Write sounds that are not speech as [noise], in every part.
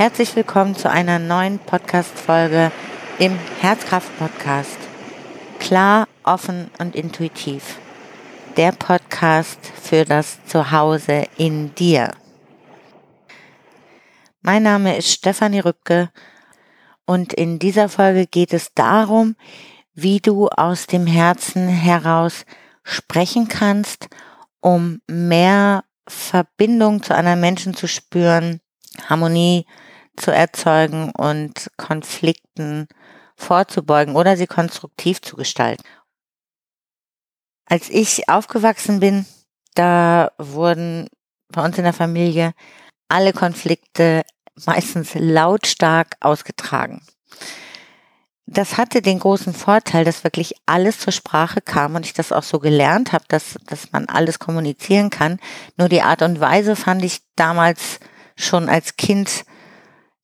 Herzlich willkommen zu einer neuen Podcast-Folge im Herzkraft-Podcast. Klar, offen und intuitiv. Der Podcast für das Zuhause in dir. Mein Name ist Stefanie Rübke und in dieser Folge geht es darum, wie du aus dem Herzen heraus sprechen kannst, um mehr Verbindung zu anderen Menschen zu spüren, Harmonie zu erzeugen und Konflikten vorzubeugen oder sie konstruktiv zu gestalten. Als ich aufgewachsen bin, da wurden bei uns in der Familie alle Konflikte meistens lautstark ausgetragen. Das hatte den großen Vorteil, dass wirklich alles zur Sprache kam und ich das auch so gelernt habe, dass, dass man alles kommunizieren kann. Nur die Art und Weise fand ich damals schon als Kind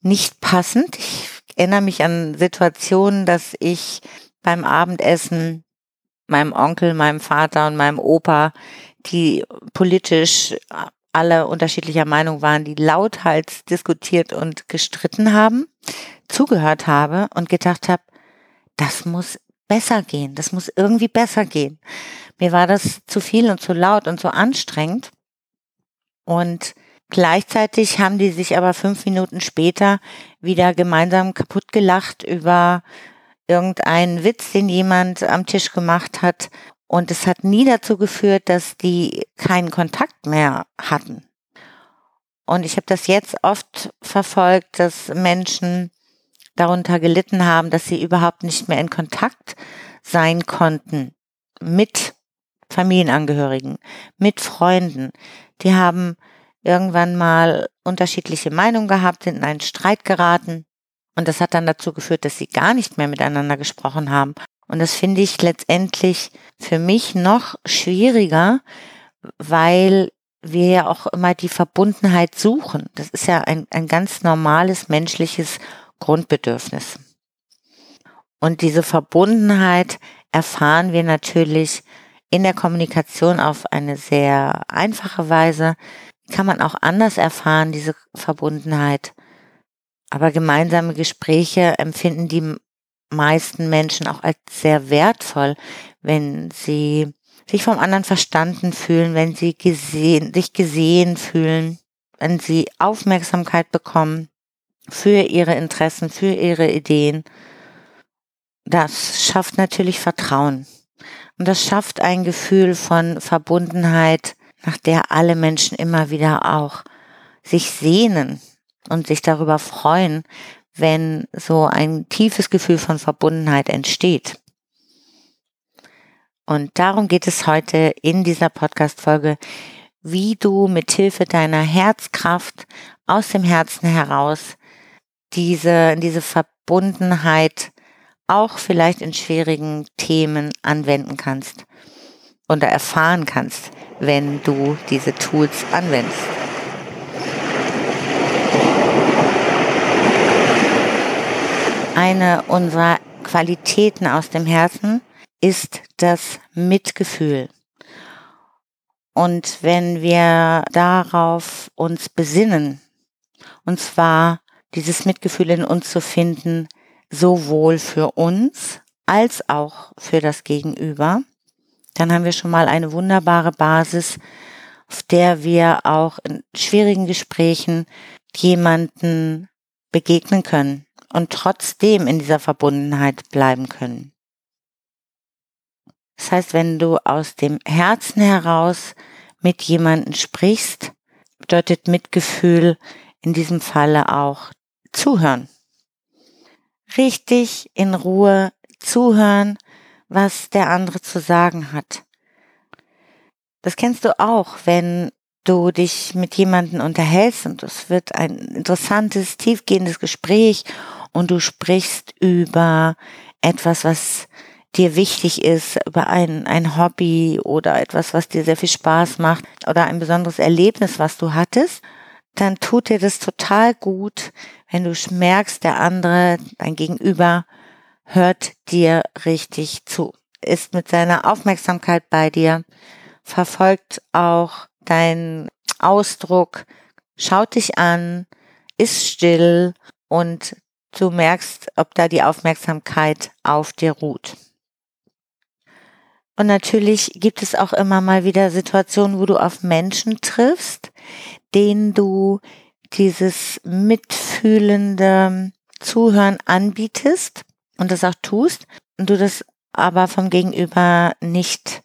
nicht passend. Ich erinnere mich an Situationen, dass ich beim Abendessen meinem Onkel, meinem Vater und meinem Opa, die politisch alle unterschiedlicher Meinung waren, die lauthals diskutiert und gestritten haben, zugehört habe und gedacht habe, das muss besser gehen, das muss irgendwie besser gehen. Mir war das zu viel und zu laut und zu anstrengend. Und Gleichzeitig haben die sich aber fünf Minuten später wieder gemeinsam kaputt gelacht über irgendeinen Witz, den jemand am Tisch gemacht hat. Und es hat nie dazu geführt, dass die keinen Kontakt mehr hatten. Und ich habe das jetzt oft verfolgt, dass Menschen darunter gelitten haben, dass sie überhaupt nicht mehr in Kontakt sein konnten mit Familienangehörigen, mit Freunden. Die haben irgendwann mal unterschiedliche Meinungen gehabt, sind in einen Streit geraten. Und das hat dann dazu geführt, dass sie gar nicht mehr miteinander gesprochen haben. Und das finde ich letztendlich für mich noch schwieriger, weil wir ja auch immer die Verbundenheit suchen. Das ist ja ein, ein ganz normales menschliches Grundbedürfnis. Und diese Verbundenheit erfahren wir natürlich in der Kommunikation auf eine sehr einfache Weise, kann man auch anders erfahren, diese Verbundenheit. Aber gemeinsame Gespräche empfinden die meisten Menschen auch als sehr wertvoll, wenn sie sich vom anderen verstanden fühlen, wenn sie gesehen, sich gesehen fühlen, wenn sie Aufmerksamkeit bekommen für ihre Interessen, für ihre Ideen. Das schafft natürlich Vertrauen. Und das schafft ein Gefühl von Verbundenheit, nach der alle Menschen immer wieder auch sich sehnen und sich darüber freuen, wenn so ein tiefes Gefühl von Verbundenheit entsteht. Und darum geht es heute in dieser Podcast-Folge, wie du mit Hilfe deiner Herzkraft aus dem Herzen heraus diese, diese Verbundenheit auch vielleicht in schwierigen Themen anwenden kannst oder erfahren kannst wenn du diese Tools anwendest. Eine unserer Qualitäten aus dem Herzen ist das Mitgefühl. Und wenn wir darauf uns besinnen, und zwar dieses Mitgefühl in uns zu finden, sowohl für uns als auch für das Gegenüber, dann haben wir schon mal eine wunderbare Basis, auf der wir auch in schwierigen Gesprächen jemanden begegnen können und trotzdem in dieser Verbundenheit bleiben können. Das heißt, wenn du aus dem Herzen heraus mit jemanden sprichst, bedeutet Mitgefühl in diesem Falle auch zuhören. Richtig in Ruhe zuhören was der andere zu sagen hat. Das kennst du auch, wenn du dich mit jemandem unterhältst und es wird ein interessantes, tiefgehendes Gespräch und du sprichst über etwas, was dir wichtig ist, über ein, ein Hobby oder etwas, was dir sehr viel Spaß macht oder ein besonderes Erlebnis, was du hattest, dann tut dir das total gut, wenn du merkst, der andere, dein Gegenüber, hört dir richtig zu, ist mit seiner Aufmerksamkeit bei dir, verfolgt auch deinen Ausdruck, schaut dich an, ist still und du merkst, ob da die Aufmerksamkeit auf dir ruht. Und natürlich gibt es auch immer mal wieder Situationen, wo du auf Menschen triffst, denen du dieses mitfühlende Zuhören anbietest und das auch tust und du das aber vom Gegenüber nicht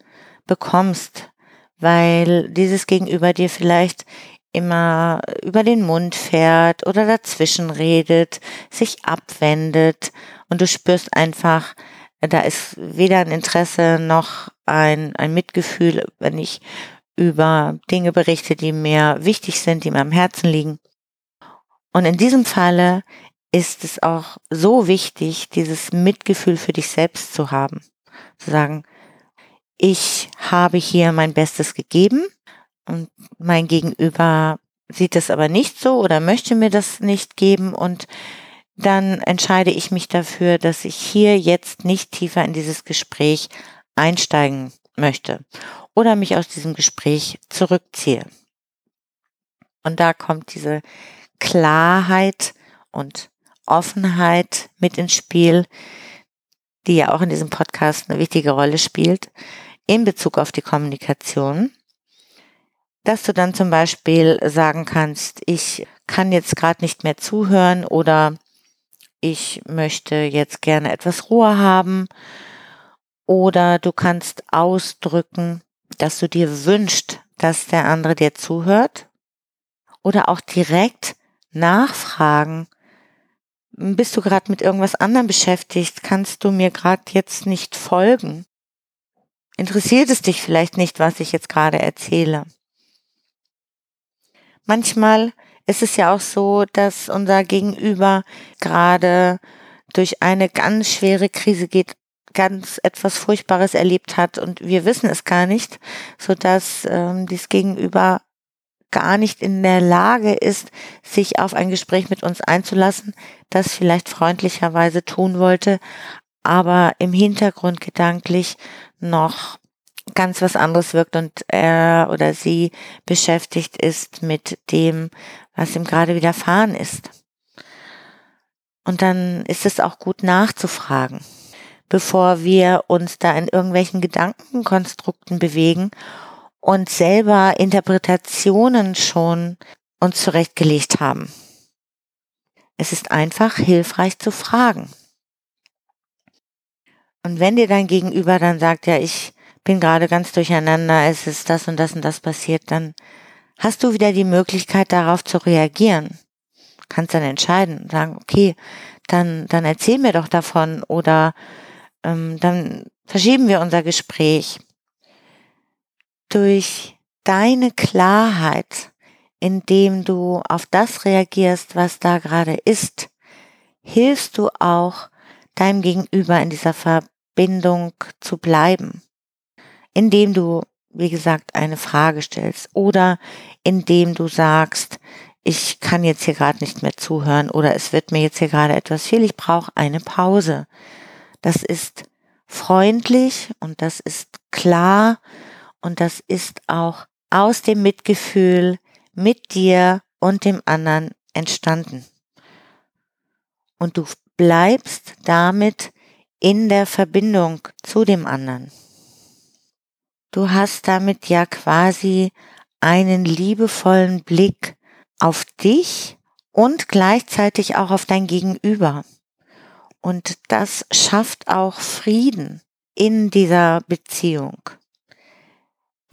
bekommst, weil dieses Gegenüber dir vielleicht immer über den Mund fährt oder dazwischen redet, sich abwendet und du spürst einfach, da ist weder ein Interesse noch ein, ein Mitgefühl, wenn ich über Dinge berichte, die mir wichtig sind, die mir am Herzen liegen. Und in diesem Falle ist es auch so wichtig, dieses Mitgefühl für dich selbst zu haben. Zu sagen, ich habe hier mein Bestes gegeben und mein Gegenüber sieht es aber nicht so oder möchte mir das nicht geben und dann entscheide ich mich dafür, dass ich hier jetzt nicht tiefer in dieses Gespräch einsteigen möchte oder mich aus diesem Gespräch zurückziehe. Und da kommt diese Klarheit und Offenheit mit ins Spiel, die ja auch in diesem Podcast eine wichtige Rolle spielt in Bezug auf die Kommunikation, dass du dann zum Beispiel sagen kannst, ich kann jetzt gerade nicht mehr zuhören oder ich möchte jetzt gerne etwas Ruhe haben. Oder du kannst ausdrücken, dass du dir wünschst, dass der andere dir zuhört. Oder auch direkt nachfragen, bist du gerade mit irgendwas anderem beschäftigt? Kannst du mir gerade jetzt nicht folgen? Interessiert es dich vielleicht nicht, was ich jetzt gerade erzähle? Manchmal ist es ja auch so, dass unser Gegenüber gerade durch eine ganz schwere Krise geht, ganz etwas Furchtbares erlebt hat und wir wissen es gar nicht, so dass ähm, dies Gegenüber gar nicht in der Lage ist, sich auf ein Gespräch mit uns einzulassen, das vielleicht freundlicherweise tun wollte, aber im Hintergrund gedanklich noch ganz was anderes wirkt und er oder sie beschäftigt ist mit dem, was ihm gerade widerfahren ist. Und dann ist es auch gut nachzufragen, bevor wir uns da in irgendwelchen Gedankenkonstrukten bewegen und selber Interpretationen schon uns zurechtgelegt haben. Es ist einfach hilfreich zu fragen. Und wenn dir dein Gegenüber dann sagt, ja, ich bin gerade ganz durcheinander, es ist das und das und das passiert, dann hast du wieder die Möglichkeit darauf zu reagieren. Kannst dann entscheiden, sagen, okay, dann, dann erzähl mir doch davon oder ähm, dann verschieben wir unser Gespräch durch deine Klarheit, indem du auf das reagierst, was da gerade ist, hilfst du auch deinem Gegenüber in dieser Verbindung zu bleiben, indem du, wie gesagt, eine Frage stellst oder indem du sagst, ich kann jetzt hier gerade nicht mehr zuhören oder es wird mir jetzt hier gerade etwas viel, ich brauche eine Pause. Das ist freundlich und das ist klar und das ist auch aus dem Mitgefühl mit dir und dem anderen entstanden. Und du bleibst damit in der Verbindung zu dem anderen. Du hast damit ja quasi einen liebevollen Blick auf dich und gleichzeitig auch auf dein Gegenüber. Und das schafft auch Frieden in dieser Beziehung.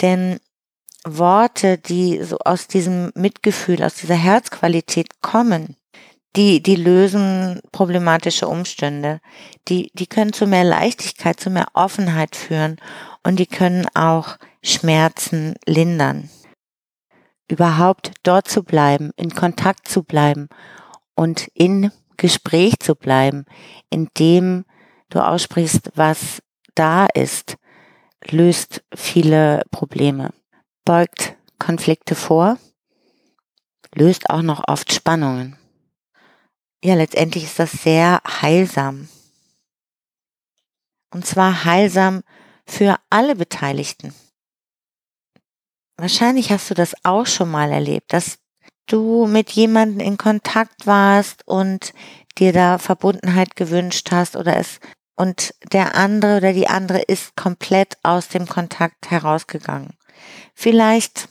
Denn Worte, die so aus diesem Mitgefühl, aus dieser Herzqualität kommen, die, die lösen problematische Umstände. Die, die können zu mehr Leichtigkeit, zu mehr Offenheit führen und die können auch Schmerzen lindern. Überhaupt dort zu bleiben, in Kontakt zu bleiben und in Gespräch zu bleiben, indem du aussprichst, was da ist, löst viele Probleme, beugt Konflikte vor, löst auch noch oft Spannungen. Ja, letztendlich ist das sehr heilsam. Und zwar heilsam für alle Beteiligten. Wahrscheinlich hast du das auch schon mal erlebt, dass du mit jemandem in Kontakt warst und dir da Verbundenheit gewünscht hast oder es und der andere oder die andere ist komplett aus dem Kontakt herausgegangen. Vielleicht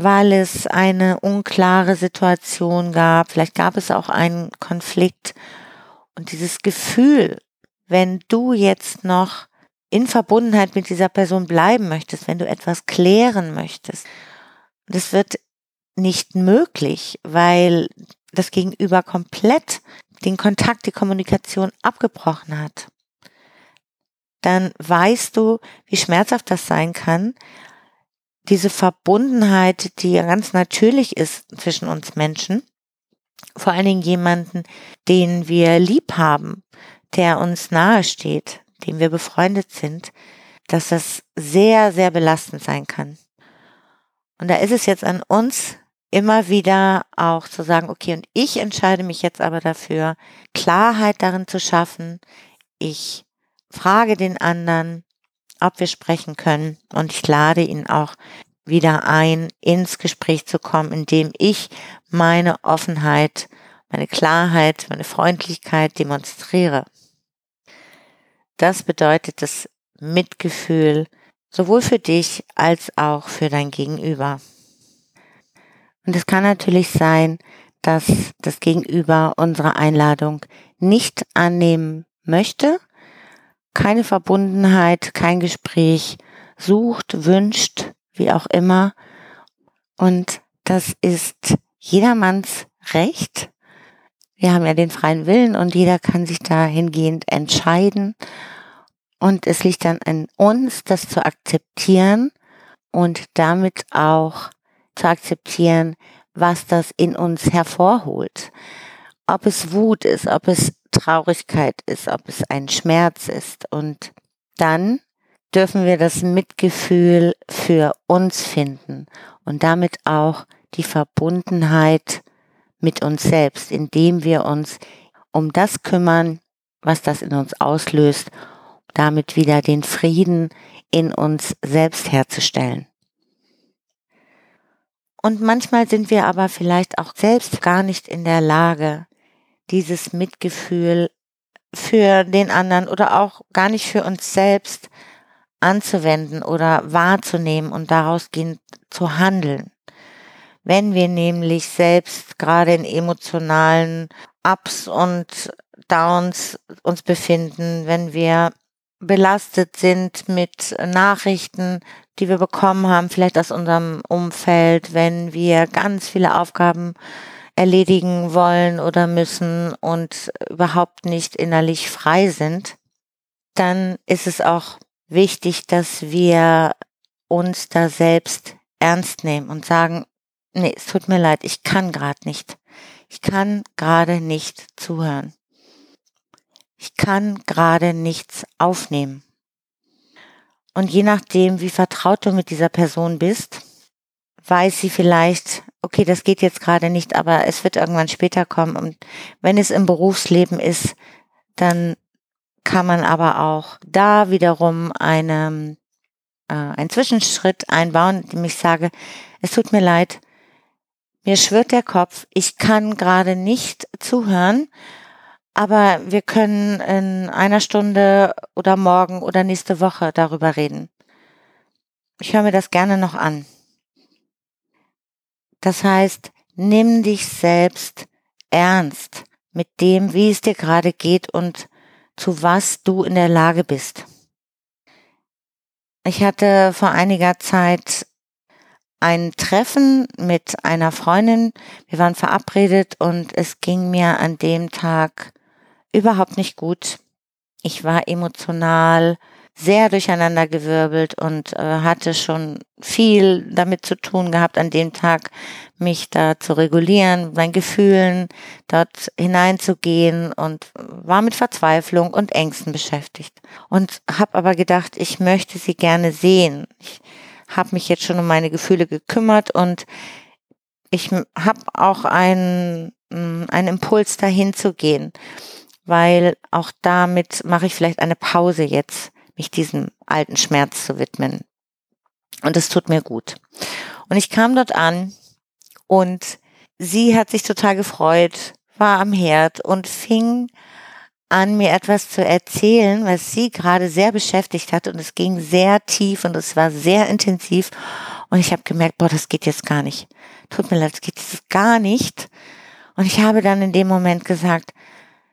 weil es eine unklare Situation gab, vielleicht gab es auch einen Konflikt und dieses Gefühl, wenn du jetzt noch in Verbundenheit mit dieser Person bleiben möchtest, wenn du etwas klären möchtest, das wird nicht möglich, weil das Gegenüber komplett den Kontakt, die Kommunikation abgebrochen hat. Dann weißt du, wie schmerzhaft das sein kann, diese Verbundenheit, die ja ganz natürlich ist zwischen uns Menschen, vor allen Dingen jemanden, den wir lieb haben, der uns nahe steht, dem wir befreundet sind, dass das sehr, sehr belastend sein kann. Und da ist es jetzt an uns, immer wieder auch zu sagen, okay, und ich entscheide mich jetzt aber dafür, Klarheit darin zu schaffen. Ich frage den anderen, ob wir sprechen können und ich lade ihn auch wieder ein, ins Gespräch zu kommen, indem ich meine Offenheit, meine Klarheit, meine Freundlichkeit demonstriere. Das bedeutet das Mitgefühl sowohl für dich als auch für dein Gegenüber. Und es kann natürlich sein, dass das Gegenüber unsere Einladung nicht annehmen möchte, keine Verbundenheit, kein Gespräch sucht, wünscht, wie auch immer. Und das ist jedermanns Recht. Wir haben ja den freien Willen und jeder kann sich dahingehend entscheiden. Und es liegt dann an uns, das zu akzeptieren und damit auch zu akzeptieren, was das in uns hervorholt. Ob es Wut ist, ob es Traurigkeit ist, ob es ein Schmerz ist. Und dann dürfen wir das Mitgefühl für uns finden und damit auch die Verbundenheit mit uns selbst, indem wir uns um das kümmern, was das in uns auslöst, damit wieder den Frieden in uns selbst herzustellen. Und manchmal sind wir aber vielleicht auch selbst gar nicht in der Lage, dieses Mitgefühl für den anderen oder auch gar nicht für uns selbst anzuwenden oder wahrzunehmen und daraus zu handeln. Wenn wir nämlich selbst gerade in emotionalen Ups und Downs uns befinden, wenn wir belastet sind mit Nachrichten, die wir bekommen haben, vielleicht aus unserem Umfeld, wenn wir ganz viele Aufgaben erledigen wollen oder müssen und überhaupt nicht innerlich frei sind, dann ist es auch wichtig, dass wir uns da selbst ernst nehmen und sagen, nee, es tut mir leid, ich kann gerade nicht. Ich kann gerade nicht zuhören. Ich kann gerade nichts aufnehmen. Und je nachdem, wie vertraut du mit dieser Person bist, weiß sie vielleicht, okay, das geht jetzt gerade nicht, aber es wird irgendwann später kommen. Und wenn es im Berufsleben ist, dann kann man aber auch da wiederum eine, äh, einen Zwischenschritt einbauen, indem ich sage, es tut mir leid, mir schwirrt der Kopf, ich kann gerade nicht zuhören, aber wir können in einer Stunde oder morgen oder nächste Woche darüber reden. Ich höre mir das gerne noch an. Das heißt, nimm dich selbst ernst mit dem, wie es dir gerade geht und zu was du in der Lage bist. Ich hatte vor einiger Zeit ein Treffen mit einer Freundin. Wir waren verabredet und es ging mir an dem Tag überhaupt nicht gut. Ich war emotional sehr durcheinandergewirbelt und äh, hatte schon viel damit zu tun gehabt, an dem Tag mich da zu regulieren, meinen Gefühlen dort hineinzugehen und war mit Verzweiflung und Ängsten beschäftigt. Und habe aber gedacht, ich möchte sie gerne sehen. Ich habe mich jetzt schon um meine Gefühle gekümmert und ich habe auch einen, einen Impuls dahin zu gehen, weil auch damit mache ich vielleicht eine Pause jetzt mich diesem alten Schmerz zu widmen. Und es tut mir gut. Und ich kam dort an und sie hat sich total gefreut, war am Herd und fing an, mir etwas zu erzählen, was sie gerade sehr beschäftigt hat und es ging sehr tief und es war sehr intensiv und ich habe gemerkt, boah, das geht jetzt gar nicht. Tut mir leid, das geht jetzt gar nicht. Und ich habe dann in dem Moment gesagt,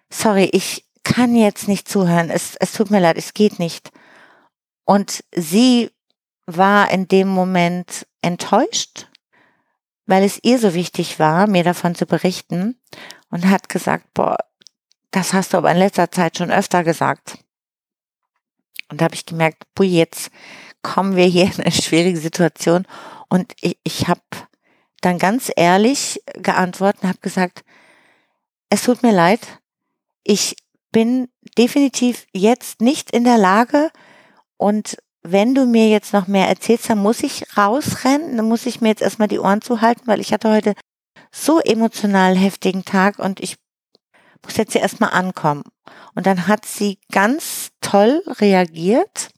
sorry, ich kann jetzt nicht zuhören, es, es tut mir leid, es geht nicht. Und sie war in dem Moment enttäuscht, weil es ihr so wichtig war, mir davon zu berichten und hat gesagt, boah, das hast du aber in letzter Zeit schon öfter gesagt. Und da habe ich gemerkt, boah, jetzt kommen wir hier in eine schwierige Situation. Und ich, ich habe dann ganz ehrlich geantwortet und habe gesagt, es tut mir leid, ich bin definitiv jetzt nicht in der Lage und wenn du mir jetzt noch mehr erzählst, dann muss ich rausrennen, dann muss ich mir jetzt erstmal die Ohren zuhalten, weil ich hatte heute so emotional heftigen Tag und ich muss jetzt hier erstmal ankommen. Und dann hat sie ganz toll reagiert,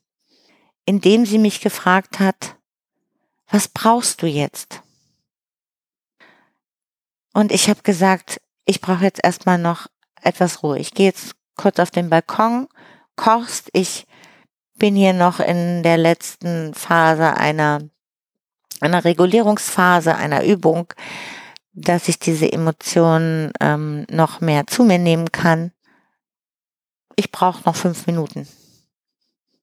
indem sie mich gefragt hat, was brauchst du jetzt? Und ich habe gesagt, ich brauche jetzt erstmal noch etwas Ruhe. Ich gehe jetzt kurz auf den Balkon, kochst, ich bin hier noch in der letzten Phase einer, einer Regulierungsphase, einer Übung, dass ich diese Emotionen ähm, noch mehr zu mir nehmen kann. Ich brauche noch fünf Minuten.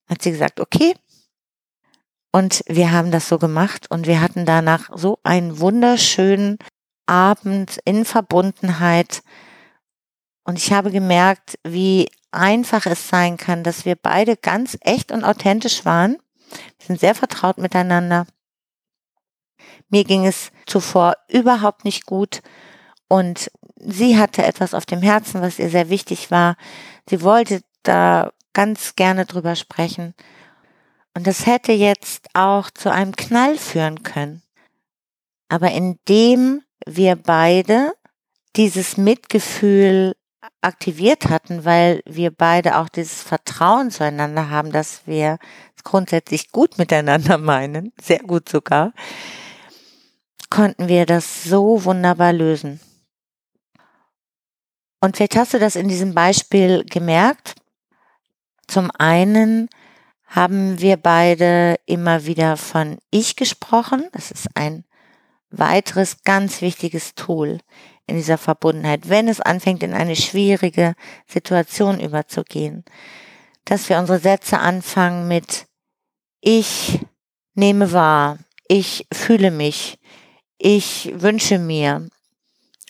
Hat sie gesagt, okay. Und wir haben das so gemacht und wir hatten danach so einen wunderschönen Abend in Verbundenheit. Und ich habe gemerkt, wie einfach es sein kann, dass wir beide ganz echt und authentisch waren. Wir sind sehr vertraut miteinander. Mir ging es zuvor überhaupt nicht gut und sie hatte etwas auf dem Herzen, was ihr sehr wichtig war. Sie wollte da ganz gerne drüber sprechen. Und das hätte jetzt auch zu einem Knall führen können. Aber indem wir beide dieses Mitgefühl aktiviert hatten, weil wir beide auch dieses Vertrauen zueinander haben, dass wir es grundsätzlich gut miteinander [laughs] meinen, sehr gut sogar, konnten wir das so wunderbar lösen. Und vielleicht hast du das in diesem Beispiel gemerkt. Zum einen haben wir beide immer wieder von Ich gesprochen. Das ist ein weiteres ganz wichtiges Tool in dieser Verbundenheit, wenn es anfängt, in eine schwierige Situation überzugehen, dass wir unsere Sätze anfangen mit ich nehme wahr, ich fühle mich, ich wünsche mir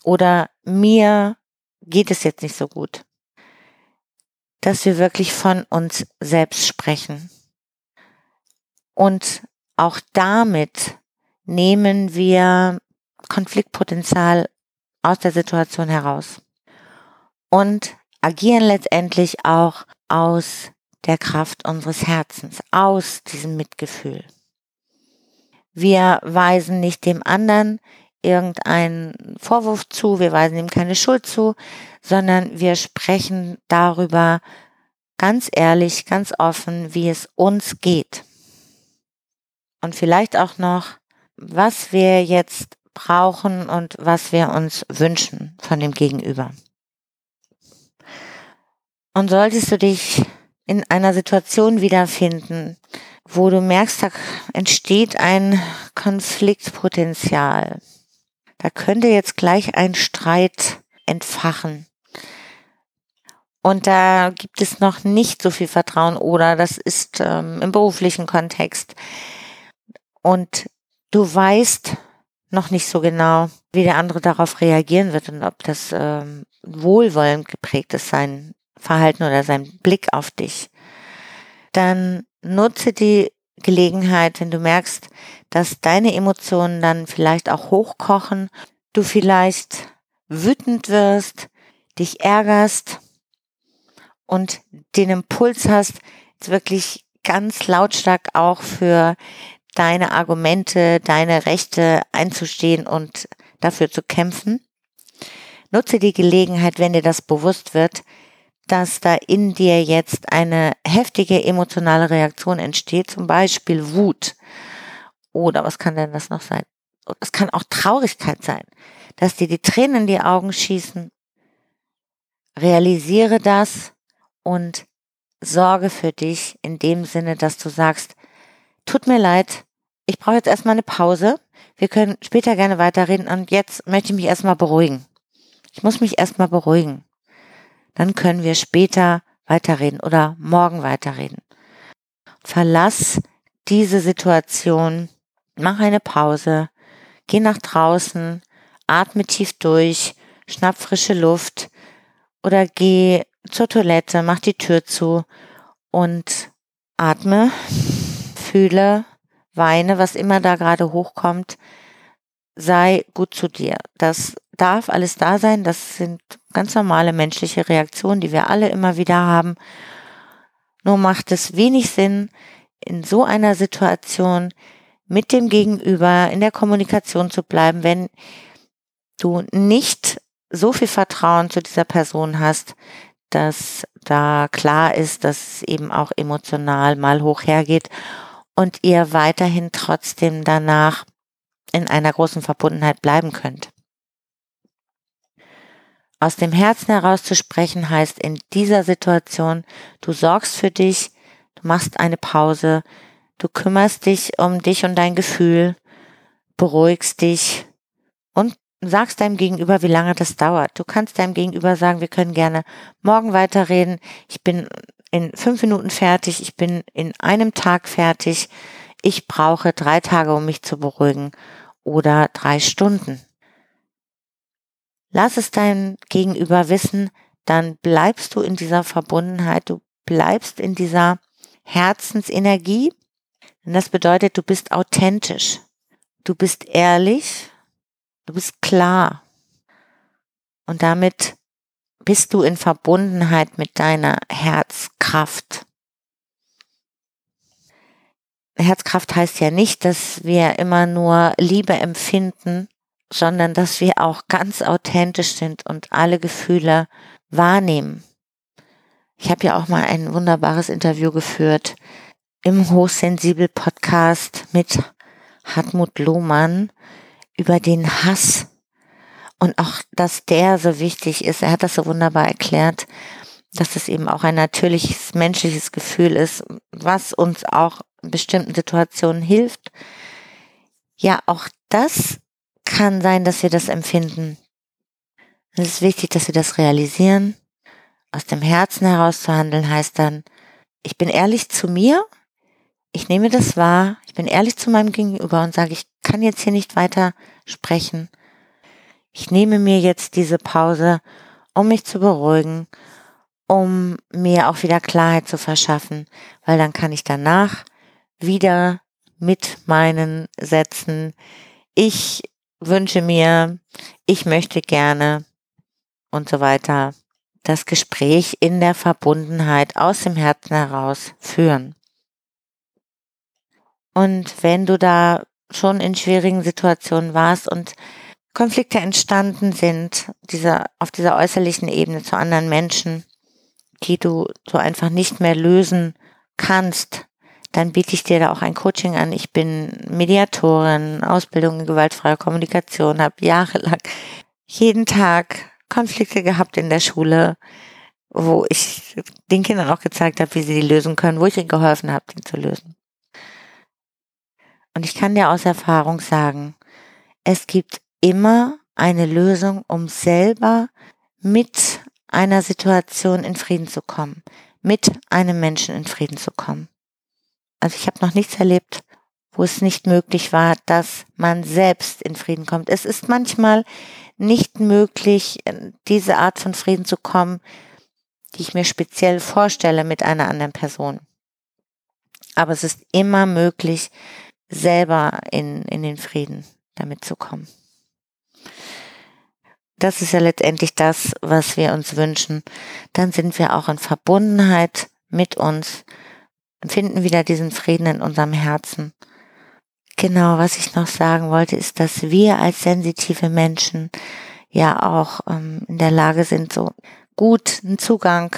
oder mir geht es jetzt nicht so gut. Dass wir wirklich von uns selbst sprechen. Und auch damit nehmen wir Konfliktpotenzial aus der Situation heraus und agieren letztendlich auch aus der Kraft unseres Herzens, aus diesem Mitgefühl. Wir weisen nicht dem anderen irgendeinen Vorwurf zu, wir weisen ihm keine Schuld zu, sondern wir sprechen darüber ganz ehrlich, ganz offen, wie es uns geht. Und vielleicht auch noch, was wir jetzt brauchen und was wir uns wünschen von dem Gegenüber. Und solltest du dich in einer Situation wiederfinden, wo du merkst, da entsteht ein Konfliktpotenzial. Da könnte jetzt gleich ein Streit entfachen. Und da gibt es noch nicht so viel Vertrauen oder das ist ähm, im beruflichen Kontext. Und du weißt, noch nicht so genau, wie der andere darauf reagieren wird und ob das ähm, wohlwollend geprägt ist, sein Verhalten oder sein Blick auf dich, dann nutze die Gelegenheit, wenn du merkst, dass deine Emotionen dann vielleicht auch hochkochen, du vielleicht wütend wirst, dich ärgerst und den Impuls hast, jetzt wirklich ganz lautstark auch für deine Argumente, deine Rechte einzustehen und dafür zu kämpfen. Nutze die Gelegenheit, wenn dir das bewusst wird, dass da in dir jetzt eine heftige emotionale Reaktion entsteht, zum Beispiel Wut. Oder was kann denn das noch sein? Es kann auch Traurigkeit sein. dass dir die Tränen in die Augen schießen. Realisiere das und sorge für dich in dem Sinne, dass du sagst, tut mir leid, ich brauche jetzt erstmal eine Pause. Wir können später gerne weiterreden und jetzt möchte ich mich erstmal beruhigen. Ich muss mich erstmal beruhigen. Dann können wir später weiterreden oder morgen weiterreden. Verlass diese Situation, mach eine Pause, geh nach draußen, atme tief durch, schnapp frische Luft oder geh zur Toilette, mach die Tür zu und atme, fühle, weine, was immer da gerade hochkommt, sei gut zu dir. Das darf alles da sein. Das sind ganz normale menschliche Reaktionen, die wir alle immer wieder haben. Nur macht es wenig Sinn, in so einer Situation mit dem Gegenüber in der Kommunikation zu bleiben, wenn du nicht so viel Vertrauen zu dieser Person hast, dass da klar ist, dass es eben auch emotional mal hoch hergeht und ihr weiterhin trotzdem danach in einer großen Verbundenheit bleiben könnt. Aus dem Herzen heraus zu sprechen heißt in dieser Situation, du sorgst für dich, du machst eine Pause, du kümmerst dich um dich und dein Gefühl, beruhigst dich und sagst deinem Gegenüber, wie lange das dauert. Du kannst deinem Gegenüber sagen, wir können gerne morgen weiterreden. Ich bin in fünf Minuten fertig. Ich bin in einem Tag fertig. Ich brauche drei Tage, um mich zu beruhigen oder drei Stunden. Lass es dein Gegenüber wissen, dann bleibst du in dieser Verbundenheit, du bleibst in dieser Herzensenergie. Und das bedeutet, du bist authentisch, du bist ehrlich Du bist klar. Und damit bist du in Verbundenheit mit deiner Herzkraft. Herzkraft heißt ja nicht, dass wir immer nur Liebe empfinden, sondern dass wir auch ganz authentisch sind und alle Gefühle wahrnehmen. Ich habe ja auch mal ein wunderbares Interview geführt im Hochsensibel Podcast mit Hartmut Lohmann über den Hass und auch, dass der so wichtig ist. Er hat das so wunderbar erklärt, dass es eben auch ein natürliches menschliches Gefühl ist, was uns auch in bestimmten Situationen hilft. Ja, auch das kann sein, dass wir das empfinden. Es ist wichtig, dass wir das realisieren. Aus dem Herzen heraus zu handeln heißt dann, ich bin ehrlich zu mir ich nehme das wahr, ich bin ehrlich zu meinem Gegenüber und sage, ich kann jetzt hier nicht weiter sprechen. Ich nehme mir jetzt diese Pause, um mich zu beruhigen, um mir auch wieder Klarheit zu verschaffen, weil dann kann ich danach wieder mit meinen Sätzen, ich wünsche mir, ich möchte gerne und so weiter, das Gespräch in der Verbundenheit aus dem Herzen heraus führen. Und wenn du da schon in schwierigen Situationen warst und Konflikte entstanden sind, dieser, auf dieser äußerlichen Ebene zu anderen Menschen, die du so einfach nicht mehr lösen kannst, dann biete ich dir da auch ein Coaching an. Ich bin Mediatorin, Ausbildung in gewaltfreier Kommunikation, habe jahrelang jeden Tag Konflikte gehabt in der Schule, wo ich den Kindern auch gezeigt habe, wie sie die lösen können, wo ich ihnen geholfen habe, die zu lösen. Und ich kann dir aus Erfahrung sagen, es gibt immer eine Lösung, um selber mit einer Situation in Frieden zu kommen, mit einem Menschen in Frieden zu kommen. Also ich habe noch nichts erlebt, wo es nicht möglich war, dass man selbst in Frieden kommt. Es ist manchmal nicht möglich, diese Art von Frieden zu kommen, die ich mir speziell vorstelle mit einer anderen Person. Aber es ist immer möglich, selber in, in den Frieden damit zu kommen. Das ist ja letztendlich das, was wir uns wünschen. Dann sind wir auch in Verbundenheit mit uns, finden wieder diesen Frieden in unserem Herzen. Genau, was ich noch sagen wollte, ist, dass wir als sensitive Menschen ja auch ähm, in der Lage sind, so gut einen Zugang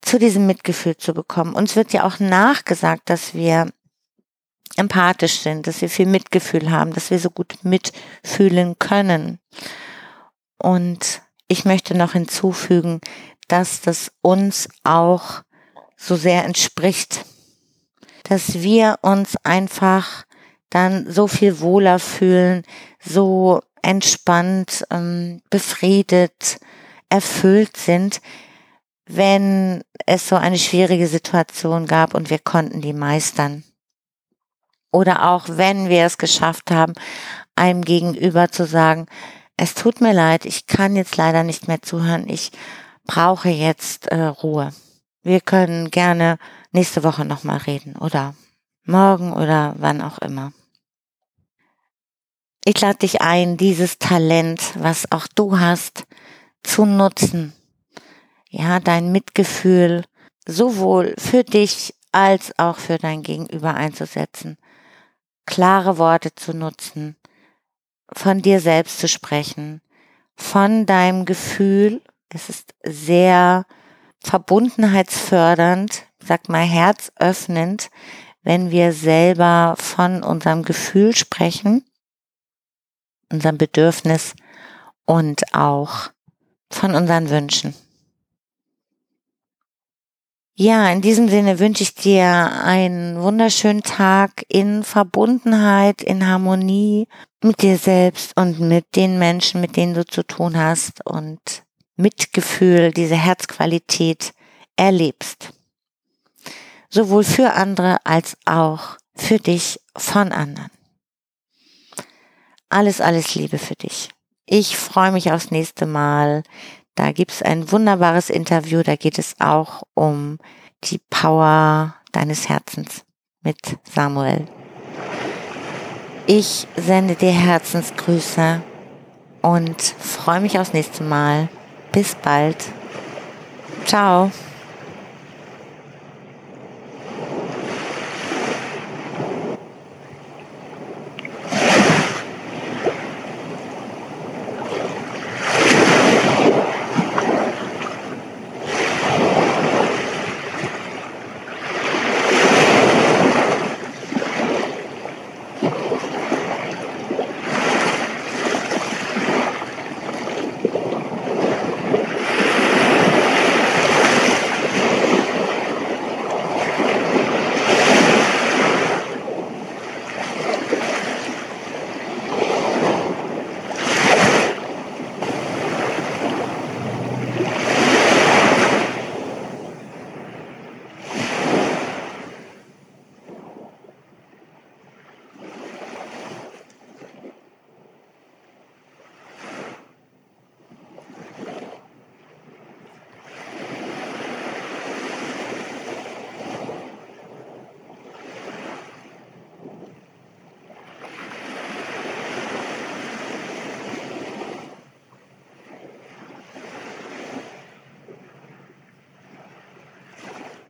zu diesem Mitgefühl zu bekommen. Uns wird ja auch nachgesagt, dass wir empathisch sind, dass wir viel Mitgefühl haben, dass wir so gut mitfühlen können. Und ich möchte noch hinzufügen, dass das uns auch so sehr entspricht, dass wir uns einfach dann so viel wohler fühlen, so entspannt, ähm, befriedet, erfüllt sind, wenn es so eine schwierige Situation gab und wir konnten die meistern. Oder auch wenn wir es geschafft haben, einem gegenüber zu sagen, es tut mir leid, ich kann jetzt leider nicht mehr zuhören, ich brauche jetzt äh, Ruhe. Wir können gerne nächste Woche nochmal reden oder morgen oder wann auch immer. Ich lade dich ein, dieses Talent, was auch du hast, zu nutzen. Ja, dein Mitgefühl sowohl für dich als auch für dein Gegenüber einzusetzen. Klare Worte zu nutzen, von dir selbst zu sprechen, von deinem Gefühl. Es ist sehr verbundenheitsfördernd, sag mal herzöffnend, wenn wir selber von unserem Gefühl sprechen, unserem Bedürfnis und auch von unseren Wünschen. Ja, in diesem Sinne wünsche ich dir einen wunderschönen Tag in Verbundenheit, in Harmonie mit dir selbst und mit den Menschen, mit denen du zu tun hast und Mitgefühl, diese Herzqualität erlebst. Sowohl für andere als auch für dich von anderen. Alles, alles Liebe für dich. Ich freue mich aufs nächste Mal. Da gibt es ein wunderbares Interview, da geht es auch um die Power deines Herzens mit Samuel. Ich sende dir Herzensgrüße und freue mich aufs nächste Mal. Bis bald. Ciao.